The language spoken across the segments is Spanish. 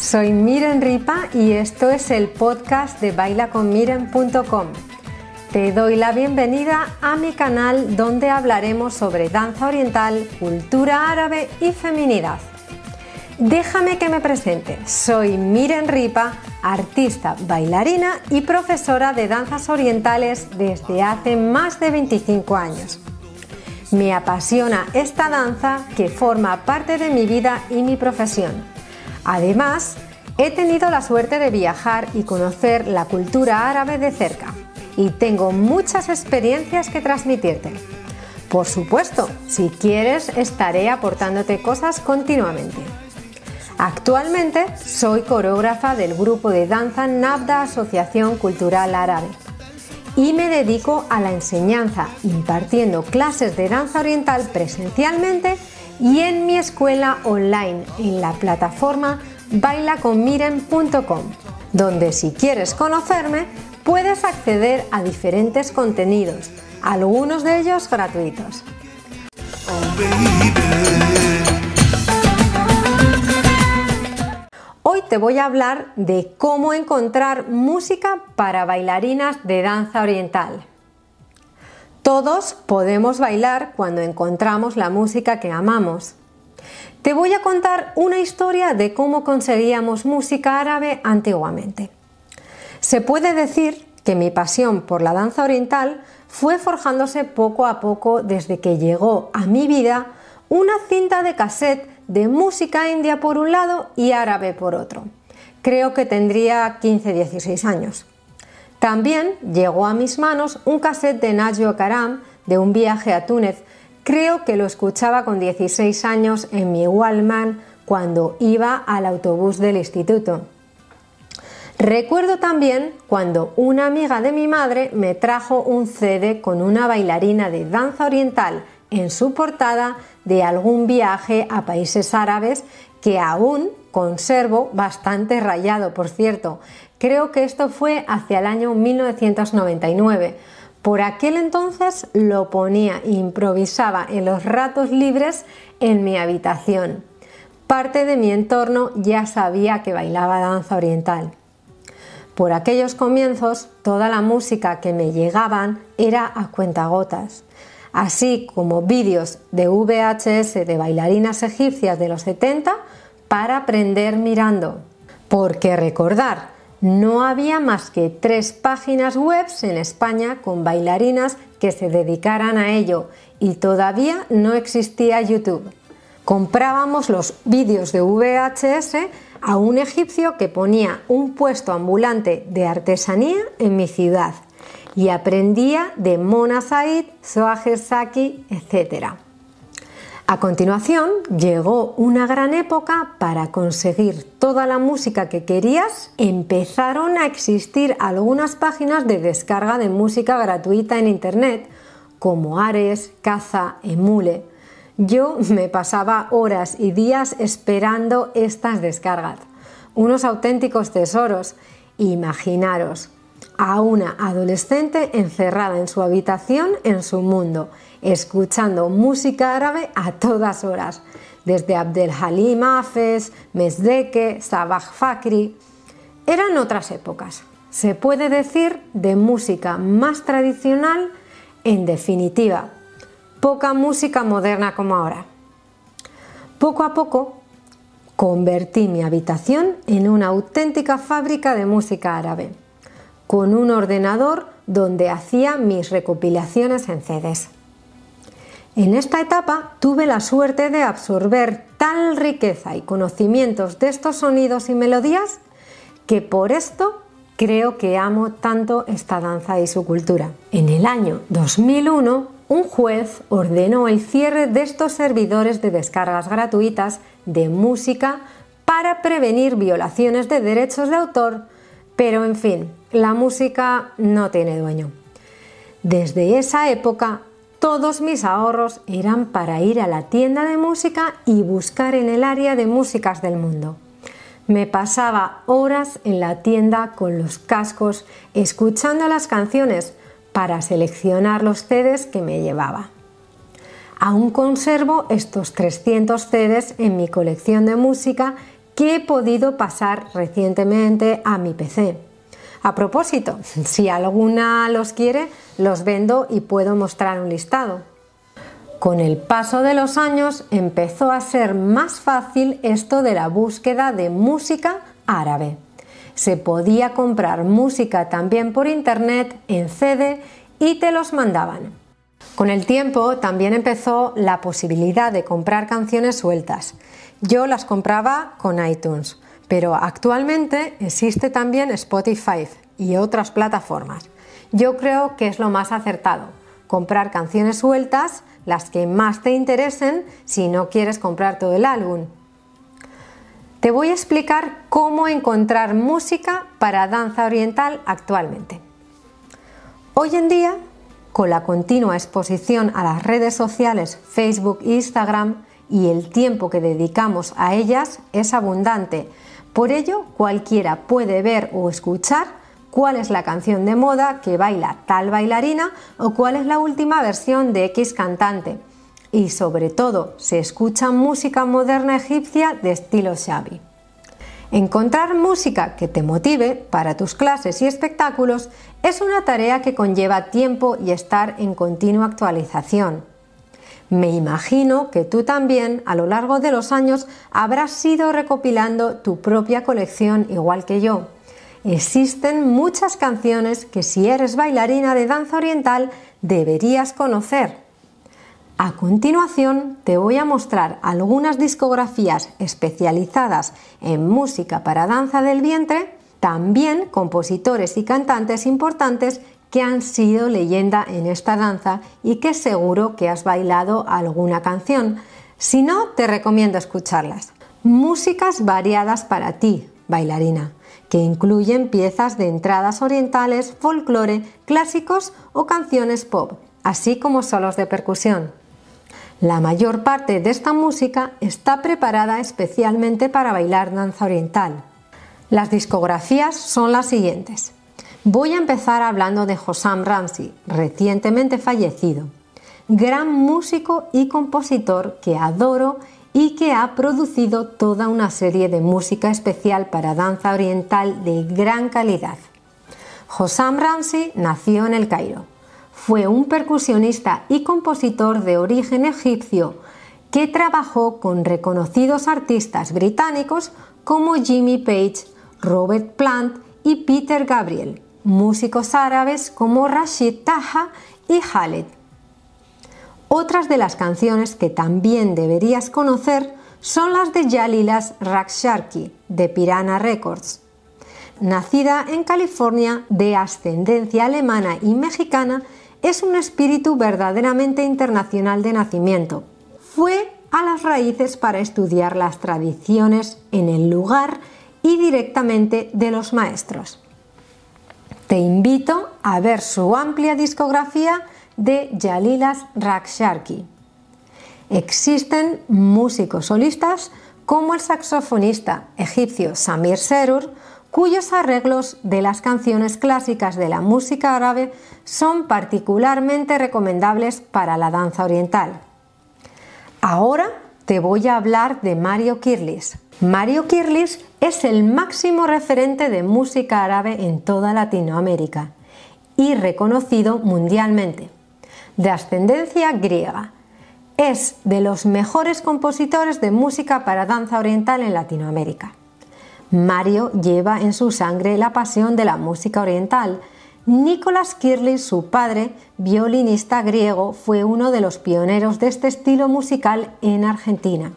soy Miren Ripa y esto es el podcast de bailaconmiren.com. Te doy la bienvenida a mi canal donde hablaremos sobre danza oriental, cultura árabe y feminidad. Déjame que me presente. Soy Miren Ripa, artista, bailarina y profesora de danzas orientales desde hace más de 25 años. Me apasiona esta danza que forma parte de mi vida y mi profesión. Además, he tenido la suerte de viajar y conocer la cultura árabe de cerca y tengo muchas experiencias que transmitirte. Por supuesto, si quieres estaré aportándote cosas continuamente. Actualmente soy coreógrafa del grupo de danza Nabda Asociación Cultural Árabe y me dedico a la enseñanza impartiendo clases de danza oriental presencialmente y en mi escuela online en la plataforma bailaconmiren.com, donde si quieres conocerme puedes acceder a diferentes contenidos, algunos de ellos gratuitos. Hoy te voy a hablar de cómo encontrar música para bailarinas de danza oriental. Todos podemos bailar cuando encontramos la música que amamos. Te voy a contar una historia de cómo conseguíamos música árabe antiguamente. Se puede decir que mi pasión por la danza oriental fue forjándose poco a poco desde que llegó a mi vida una cinta de cassette de música india por un lado y árabe por otro. Creo que tendría 15-16 años. También llegó a mis manos un cassette de Najo Karam de un viaje a Túnez. Creo que lo escuchaba con 16 años en mi Wallman cuando iba al autobús del instituto. Recuerdo también cuando una amiga de mi madre me trajo un CD con una bailarina de danza oriental en su portada de algún viaje a países árabes que aún conservo bastante rayado, por cierto. Creo que esto fue hacia el año 1999. Por aquel entonces lo ponía, improvisaba en los ratos libres en mi habitación. Parte de mi entorno ya sabía que bailaba danza oriental. Por aquellos comienzos, toda la música que me llegaban era a cuentagotas, así como vídeos de VHS de bailarinas egipcias de los 70 para aprender mirando. Porque recordar, no había más que tres páginas web en España con bailarinas que se dedicaran a ello y todavía no existía YouTube. Comprábamos los vídeos de VHS a un egipcio que ponía un puesto ambulante de artesanía en mi ciudad y aprendía de Mona Said, Soager Saki, etc. A continuación llegó una gran época para conseguir toda la música que querías. Empezaron a existir algunas páginas de descarga de música gratuita en Internet como Ares, Caza, Emule. Yo me pasaba horas y días esperando estas descargas. Unos auténticos tesoros. Imaginaros a una adolescente encerrada en su habitación en su mundo escuchando música árabe a todas horas, desde Abdel Halim Hafez, Mesdeke, Sabah Fakri. Eran otras épocas, se puede decir de música más tradicional, en definitiva, poca música moderna como ahora. Poco a poco convertí mi habitación en una auténtica fábrica de música árabe, con un ordenador donde hacía mis recopilaciones en CDs. En esta etapa tuve la suerte de absorber tal riqueza y conocimientos de estos sonidos y melodías que por esto creo que amo tanto esta danza y su cultura. En el año 2001, un juez ordenó el cierre de estos servidores de descargas gratuitas de música para prevenir violaciones de derechos de autor, pero en fin, la música no tiene dueño. Desde esa época todos mis ahorros eran para ir a la tienda de música y buscar en el área de músicas del mundo. Me pasaba horas en la tienda con los cascos escuchando las canciones para seleccionar los CDs que me llevaba. Aún conservo estos 300 CDs en mi colección de música que he podido pasar recientemente a mi PC. A propósito, si alguna los quiere, los vendo y puedo mostrar un listado. Con el paso de los años empezó a ser más fácil esto de la búsqueda de música árabe. Se podía comprar música también por internet en CD y te los mandaban. Con el tiempo también empezó la posibilidad de comprar canciones sueltas. Yo las compraba con iTunes, pero actualmente existe también Spotify y otras plataformas. Yo creo que es lo más acertado, comprar canciones sueltas, las que más te interesen, si no quieres comprar todo el álbum. Te voy a explicar cómo encontrar música para danza oriental actualmente. Hoy en día, con la continua exposición a las redes sociales Facebook e Instagram y el tiempo que dedicamos a ellas es abundante, por ello, cualquiera puede ver o escuchar cuál es la canción de moda que baila tal bailarina o cuál es la última versión de X cantante. Y sobre todo, se escucha música moderna egipcia de estilo Xavi. Encontrar música que te motive para tus clases y espectáculos es una tarea que conlleva tiempo y estar en continua actualización. Me imagino que tú también a lo largo de los años habrás ido recopilando tu propia colección igual que yo. Existen muchas canciones que si eres bailarina de danza oriental deberías conocer. A continuación te voy a mostrar algunas discografías especializadas en música para danza del vientre, también compositores y cantantes importantes que han sido leyenda en esta danza y que seguro que has bailado alguna canción. Si no, te recomiendo escucharlas. Músicas variadas para ti, bailarina, que incluyen piezas de entradas orientales, folclore, clásicos o canciones pop, así como solos de percusión. La mayor parte de esta música está preparada especialmente para bailar danza oriental. Las discografías son las siguientes. Voy a empezar hablando de Hossam Ramsey, recientemente fallecido, gran músico y compositor que adoro y que ha producido toda una serie de música especial para danza oriental de gran calidad. Hossam Ramsey nació en El Cairo. Fue un percusionista y compositor de origen egipcio que trabajó con reconocidos artistas británicos como Jimmy Page, Robert Plant y Peter Gabriel músicos árabes como Rashid Taha y Khaled. Otras de las canciones que también deberías conocer son las de Yalilas Raksharki de Piranha Records. Nacida en California de ascendencia alemana y mexicana, es un espíritu verdaderamente internacional de nacimiento. Fue a las raíces para estudiar las tradiciones en el lugar y directamente de los maestros. Te invito a ver su amplia discografía de Yalilas Raksharki. Existen músicos solistas como el saxofonista egipcio Samir Serur, cuyos arreglos de las canciones clásicas de la música árabe son particularmente recomendables para la danza oriental. Ahora te voy a hablar de Mario Kirlis, Mario Kirlis es el máximo referente de música árabe en toda Latinoamérica y reconocido mundialmente. De ascendencia griega, es de los mejores compositores de música para danza oriental en Latinoamérica. Mario lleva en su sangre la pasión de la música oriental. Nicolás Kirlis, su padre, violinista griego, fue uno de los pioneros de este estilo musical en Argentina.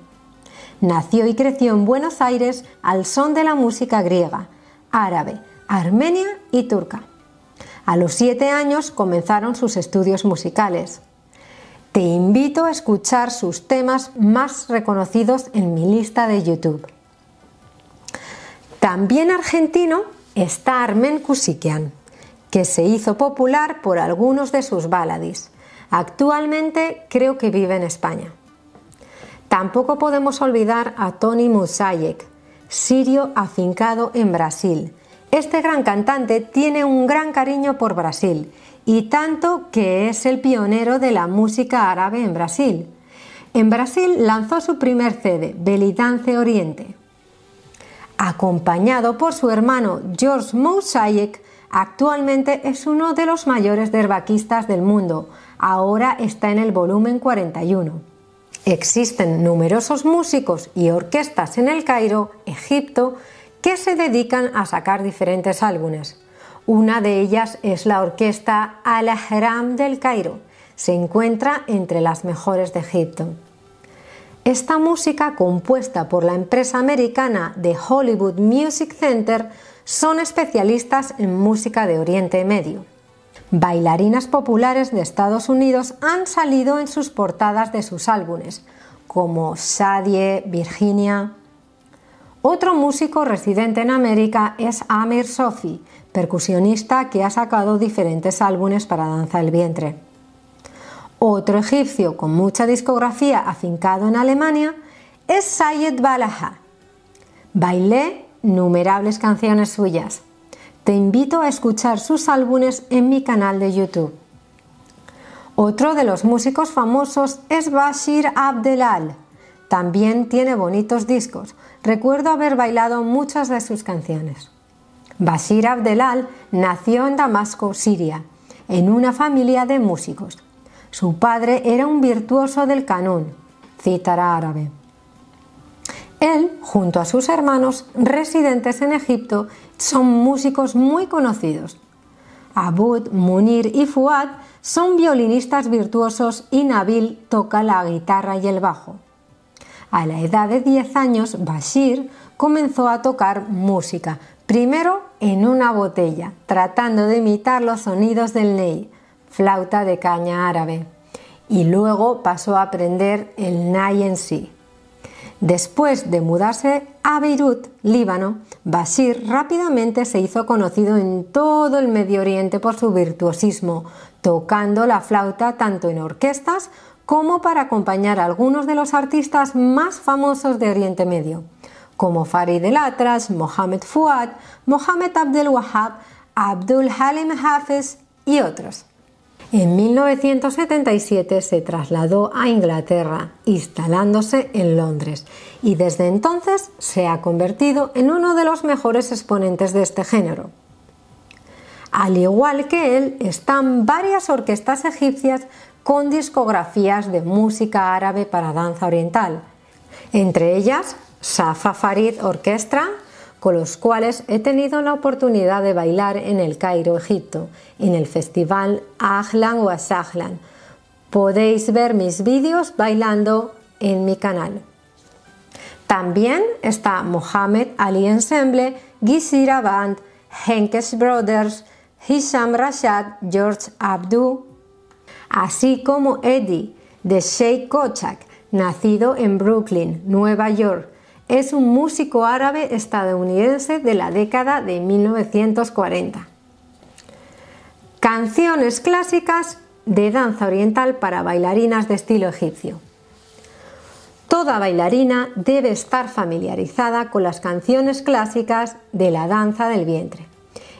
Nació y creció en Buenos Aires al son de la música griega, árabe, armenia y turca. A los siete años comenzaron sus estudios musicales. Te invito a escuchar sus temas más reconocidos en mi lista de YouTube. También argentino está Armen Kusikian, que se hizo popular por algunos de sus baladis. Actualmente creo que vive en España. Tampoco podemos olvidar a Tony Musayek, sirio afincado en Brasil. Este gran cantante tiene un gran cariño por Brasil y tanto que es el pionero de la música árabe en Brasil. En Brasil lanzó su primer CD, Belidance Oriente. Acompañado por su hermano George Mosaic, actualmente es uno de los mayores derbaquistas del mundo. Ahora está en el volumen 41. Existen numerosos músicos y orquestas en el Cairo, Egipto, que se dedican a sacar diferentes álbumes. Una de ellas es la orquesta Al-Ahram del Cairo. Se encuentra entre las mejores de Egipto. Esta música, compuesta por la empresa americana de Hollywood Music Center, son especialistas en música de Oriente Medio. Bailarinas populares de Estados Unidos han salido en sus portadas de sus álbumes, como Sadie, Virginia. Otro músico residente en América es Amir Sofi, percusionista que ha sacado diferentes álbumes para danza del vientre. Otro egipcio con mucha discografía afincado en Alemania es Sayed Balaha. Bailé numerables canciones suyas. Te invito a escuchar sus álbumes en mi canal de YouTube. Otro de los músicos famosos es Bashir Abdelal. También tiene bonitos discos. Recuerdo haber bailado muchas de sus canciones. Bashir Abdelal nació en Damasco, Siria, en una familia de músicos. Su padre era un virtuoso del canún, cítara árabe. Él, junto a sus hermanos residentes en Egipto, son músicos muy conocidos. Abud, Munir y Fuad son violinistas virtuosos y Nabil toca la guitarra y el bajo. A la edad de 10 años, Bashir comenzó a tocar música, primero en una botella, tratando de imitar los sonidos del ney, flauta de caña árabe, y luego pasó a aprender el nai en sí. Después de mudarse a Beirut, Líbano, Bashir rápidamente se hizo conocido en todo el Medio Oriente por su virtuosismo, tocando la flauta tanto en orquestas como para acompañar a algunos de los artistas más famosos de Oriente Medio, como Farid el Atras, Mohamed Fuad, Mohamed Abdel Wahab, Abdul Halim Hafiz y otros. En 1977 se trasladó a Inglaterra, instalándose en Londres, y desde entonces se ha convertido en uno de los mejores exponentes de este género. Al igual que él, están varias orquestas egipcias con discografías de música árabe para danza oriental, entre ellas Safa Farid Orchestra, con los cuales he tenido la oportunidad de bailar en el Cairo, Egipto, en el festival Ahlan o Asahlan. Podéis ver mis vídeos bailando en mi canal. También está Mohamed Ali Ensemble, Gizira Band, Henkes Brothers, Hisham Rashad, George Abdu, así como Eddie de Sheikh Kochak, nacido en Brooklyn, Nueva York, es un músico árabe estadounidense de la década de 1940. Canciones clásicas de danza oriental para bailarinas de estilo egipcio. Toda bailarina debe estar familiarizada con las canciones clásicas de la danza del vientre.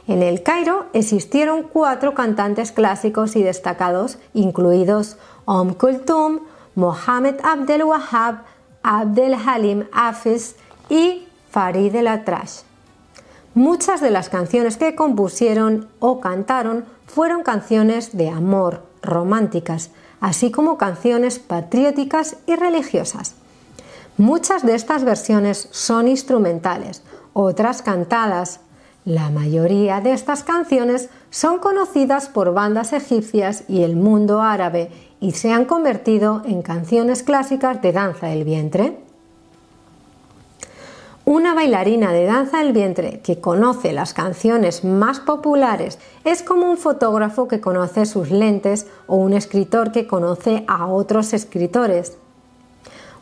En el Cairo existieron cuatro cantantes clásicos y destacados, incluidos Om Kulthum, Mohammed Abdel Wahab, Abdel Halim Hafiz y Farid el Atrash. Muchas de las canciones que compusieron o cantaron fueron canciones de amor, románticas, así como canciones patrióticas y religiosas. Muchas de estas versiones son instrumentales, otras cantadas. La mayoría de estas canciones son conocidas por bandas egipcias y el mundo árabe y se han convertido en canciones clásicas de danza del vientre. Una bailarina de danza del vientre que conoce las canciones más populares es como un fotógrafo que conoce sus lentes o un escritor que conoce a otros escritores.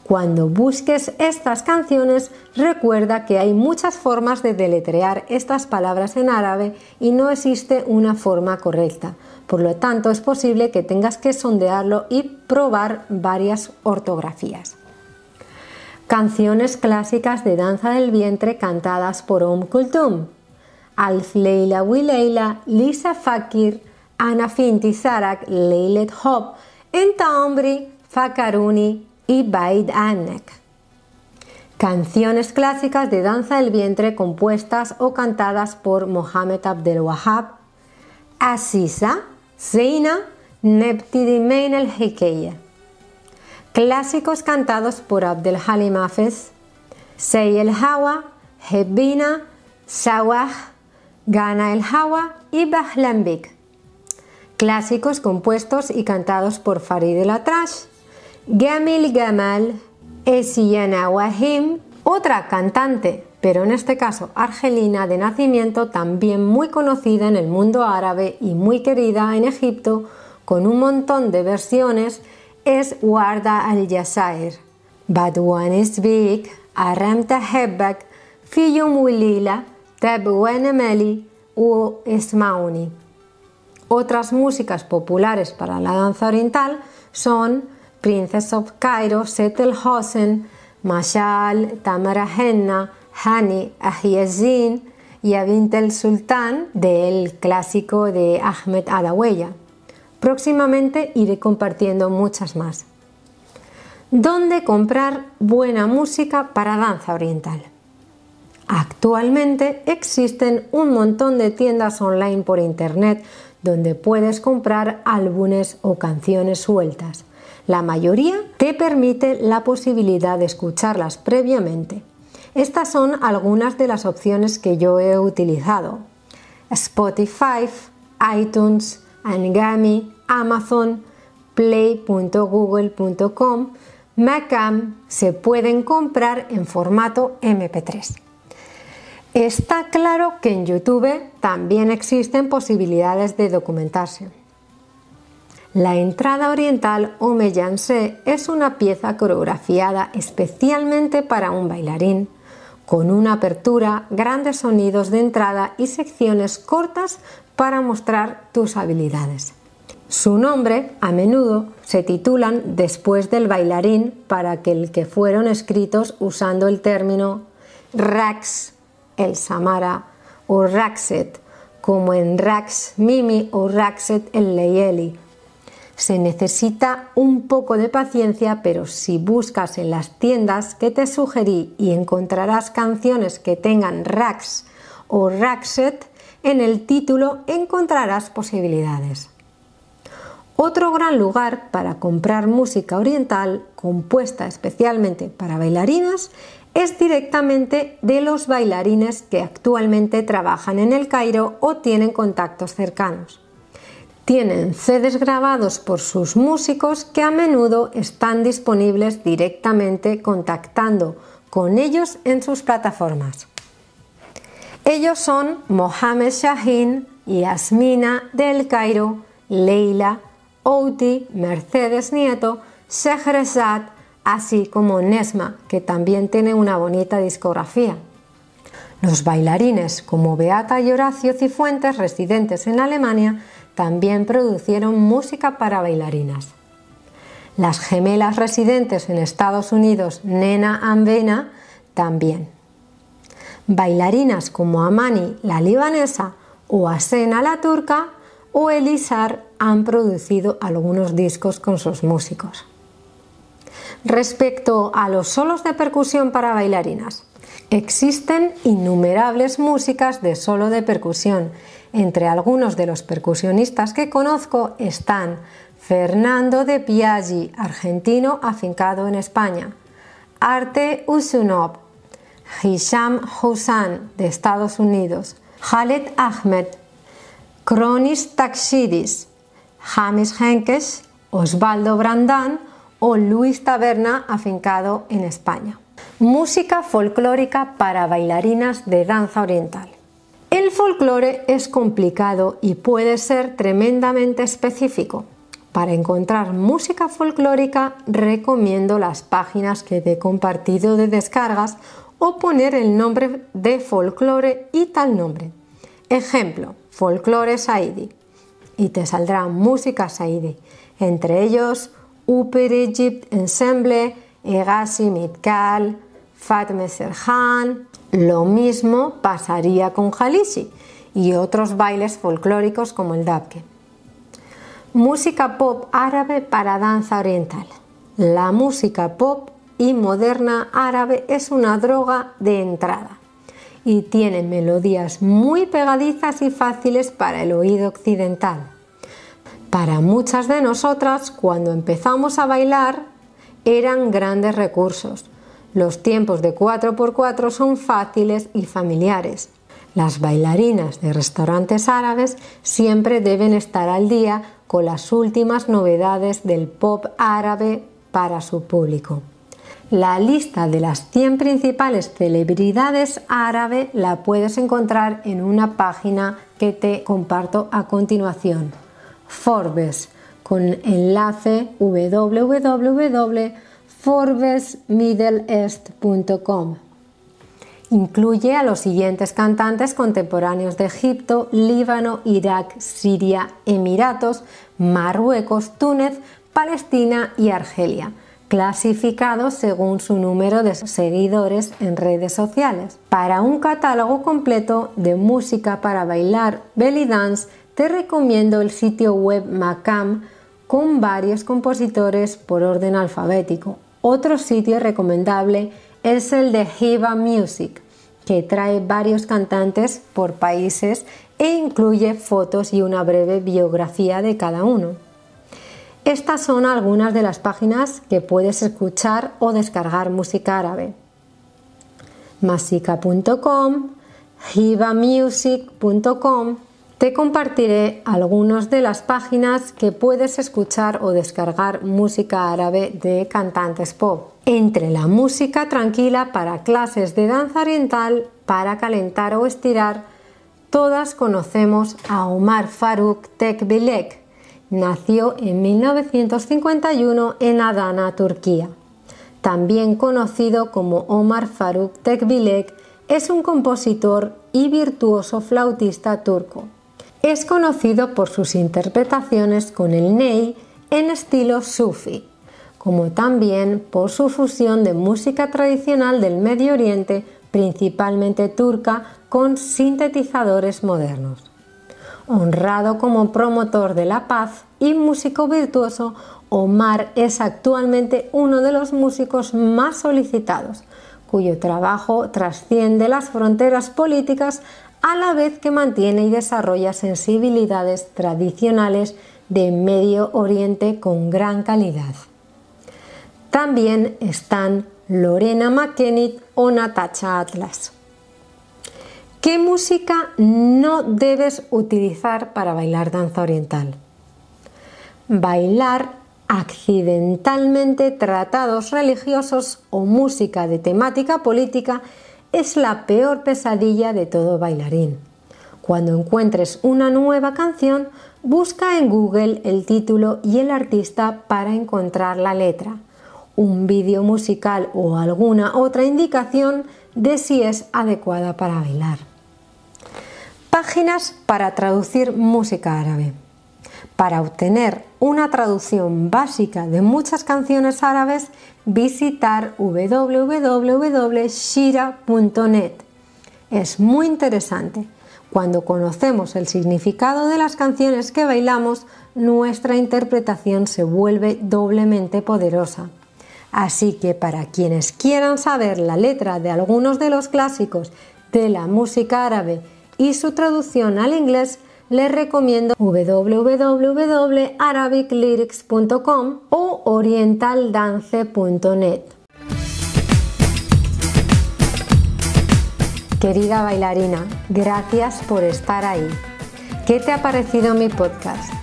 Cuando busques estas canciones, recuerda que hay muchas formas de deletrear estas palabras en árabe y no existe una forma correcta. Por lo tanto, es posible que tengas que sondearlo y probar varias ortografías. Canciones clásicas de danza del vientre cantadas por Om Kulthum. Alf Leila Wileila, Lisa Fakir, Ana Finti Sarak, Leilet Hop, Enta Fakaruni, y Baid Anek. Canciones clásicas de danza del vientre compuestas o cantadas por Mohammed Abdel Wahab, Asisa, Zeina, Neptidimein el Hikeye. Clásicos cantados por Abdel Halim Hafez, Sey el Hawa, Hebina, Sawah, Gana el Hawa y Bahlambik. Clásicos compuestos y cantados por Farid el Atrash, Gamil Gamal, Esiyana Wahim, otra cantante, pero en este caso argelina de nacimiento, también muy conocida en el mundo árabe y muy querida en Egipto, con un montón de versiones, es Warda al-Jazair. Badwan Isbik, Aram Tahebbak, Fiyum Wilila, Meli u Ismauni. Otras músicas populares para la danza oriental son Princess of Cairo, Setel Hosen, Mashal, Tamara Henna, Hani Ahiezin y Abint el Sultán del clásico de Ahmed Adaweya. Próximamente iré compartiendo muchas más. ¿Dónde comprar buena música para danza oriental? Actualmente existen un montón de tiendas online por internet donde puedes comprar álbumes o canciones sueltas. La mayoría te permite la posibilidad de escucharlas previamente. Estas son algunas de las opciones que yo he utilizado. Spotify, iTunes, Angami, Amazon, play.google.com, Macam se pueden comprar en formato MP3. Está claro que en YouTube también existen posibilidades de documentarse. La entrada oriental o mellansé es una pieza coreografiada especialmente para un bailarín, con una apertura, grandes sonidos de entrada y secciones cortas para mostrar tus habilidades. Su nombre a menudo se titulan después del bailarín para que el que fueron escritos usando el término Rax, el Samara o Raxet, como en Rax Mimi o Raxet el Leyeli se necesita un poco de paciencia, pero si buscas en las tiendas que te sugerí y encontrarás canciones que tengan Rax o Raxet, en el título encontrarás posibilidades. Otro gran lugar para comprar música oriental compuesta especialmente para bailarinas es directamente de los bailarines que actualmente trabajan en el Cairo o tienen contactos cercanos tienen CDs grabados por sus músicos que a menudo están disponibles directamente contactando con ellos en sus plataformas. Ellos son Mohamed Shahin, Yasmina del Cairo, Leila, Outi, Mercedes Nieto, Shehrezad, así como Nesma, que también tiene una bonita discografía. Los bailarines como Beata y Horacio Cifuentes, residentes en Alemania, también producieron música para bailarinas. Las gemelas residentes en Estados Unidos, Nena Ambena, también. Bailarinas como Amani, la libanesa, o Asena, la turca, o Elisar han producido algunos discos con sus músicos. Respecto a los solos de percusión para bailarinas, existen innumerables músicas de solo de percusión. Entre algunos de los percusionistas que conozco están Fernando de Piaggi, argentino afincado en España, Arte Usunov, Hisham Housan de Estados Unidos, Khaled Ahmed, Kronis Takshidis, James Henkes, Osvaldo Brandán o Luis Taberna afincado en España. Música folclórica para bailarinas de danza oriental. El folclore es complicado y puede ser tremendamente específico. Para encontrar música folclórica recomiendo las páginas que te he compartido de descargas o poner el nombre de folclore y tal nombre. Ejemplo, folclore Saidi y te saldrá música Saidi, entre ellos Upper Egypt Ensemble, Egasi Mitkal, Fatme Serhan, lo mismo pasaría con Jalishi y otros bailes folclóricos como el dabke. Música pop árabe para danza oriental. La música pop y moderna árabe es una droga de entrada y tiene melodías muy pegadizas y fáciles para el oído occidental. Para muchas de nosotras, cuando empezamos a bailar, eran grandes recursos. Los tiempos de 4x4 son fáciles y familiares. Las bailarinas de restaurantes árabes siempre deben estar al día con las últimas novedades del pop árabe para su público. La lista de las 100 principales celebridades árabe la puedes encontrar en una página que te comparto a continuación. Forbes con enlace www.forbesmiddleeast.com. Incluye a los siguientes cantantes contemporáneos de Egipto, Líbano, Irak, Siria, Emiratos, Marruecos, Túnez, Palestina y Argelia clasificados según su número de seguidores en redes sociales. Para un catálogo completo de música para bailar belly dance, te recomiendo el sitio web Macam con varios compositores por orden alfabético. Otro sitio recomendable es el de Hiva Music, que trae varios cantantes por países e incluye fotos y una breve biografía de cada uno. Estas son algunas de las páginas que puedes escuchar o descargar música árabe. Masika.com, hibamusic.com te compartiré algunas de las páginas que puedes escuchar o descargar música árabe de cantantes pop. Entre la música tranquila para clases de danza oriental, para calentar o estirar, todas conocemos a Omar Faruk Tekbilek. Nació en 1951 en Adana, Turquía. También conocido como Omar Faruk Tekbilek, es un compositor y virtuoso flautista turco. Es conocido por sus interpretaciones con el ney en estilo sufi, como también por su fusión de música tradicional del Medio Oriente, principalmente turca, con sintetizadores modernos. Honrado como promotor de la paz y músico virtuoso, Omar es actualmente uno de los músicos más solicitados, cuyo trabajo trasciende las fronteras políticas a la vez que mantiene y desarrolla sensibilidades tradicionales de Medio Oriente con gran calidad. También están Lorena McKennitt o Natacha Atlas. ¿Qué música no debes utilizar para bailar danza oriental? Bailar accidentalmente tratados religiosos o música de temática política es la peor pesadilla de todo bailarín. Cuando encuentres una nueva canción, busca en Google el título y el artista para encontrar la letra, un vídeo musical o alguna otra indicación de si es adecuada para bailar. Páginas para traducir música árabe. Para obtener una traducción básica de muchas canciones árabes, visitar www.shira.net. Es muy interesante. Cuando conocemos el significado de las canciones que bailamos, nuestra interpretación se vuelve doblemente poderosa. Así que para quienes quieran saber la letra de algunos de los clásicos de la música árabe y su traducción al inglés, les recomiendo www.arabiclyrics.com o orientaldance.net. Querida bailarina, gracias por estar ahí. ¿Qué te ha parecido mi podcast?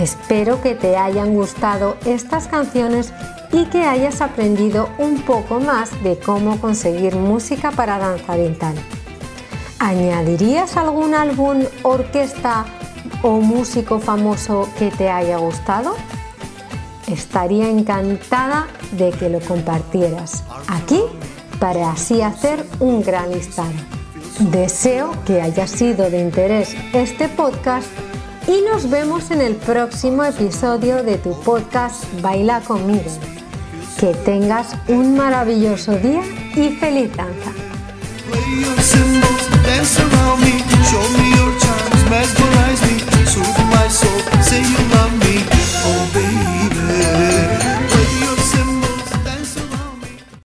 Espero que te hayan gustado estas canciones y que hayas aprendido un poco más de cómo conseguir música para danza oriental. ¿Añadirías algún álbum, orquesta o músico famoso que te haya gustado? Estaría encantada de que lo compartieras aquí para así hacer un gran listado. Deseo que haya sido de interés este podcast y nos vemos en el próximo episodio de tu podcast Baila conmigo. Que tengas un maravilloso día y feliz danza. mesmerize me, soothe my soul, say you love me, oh baby.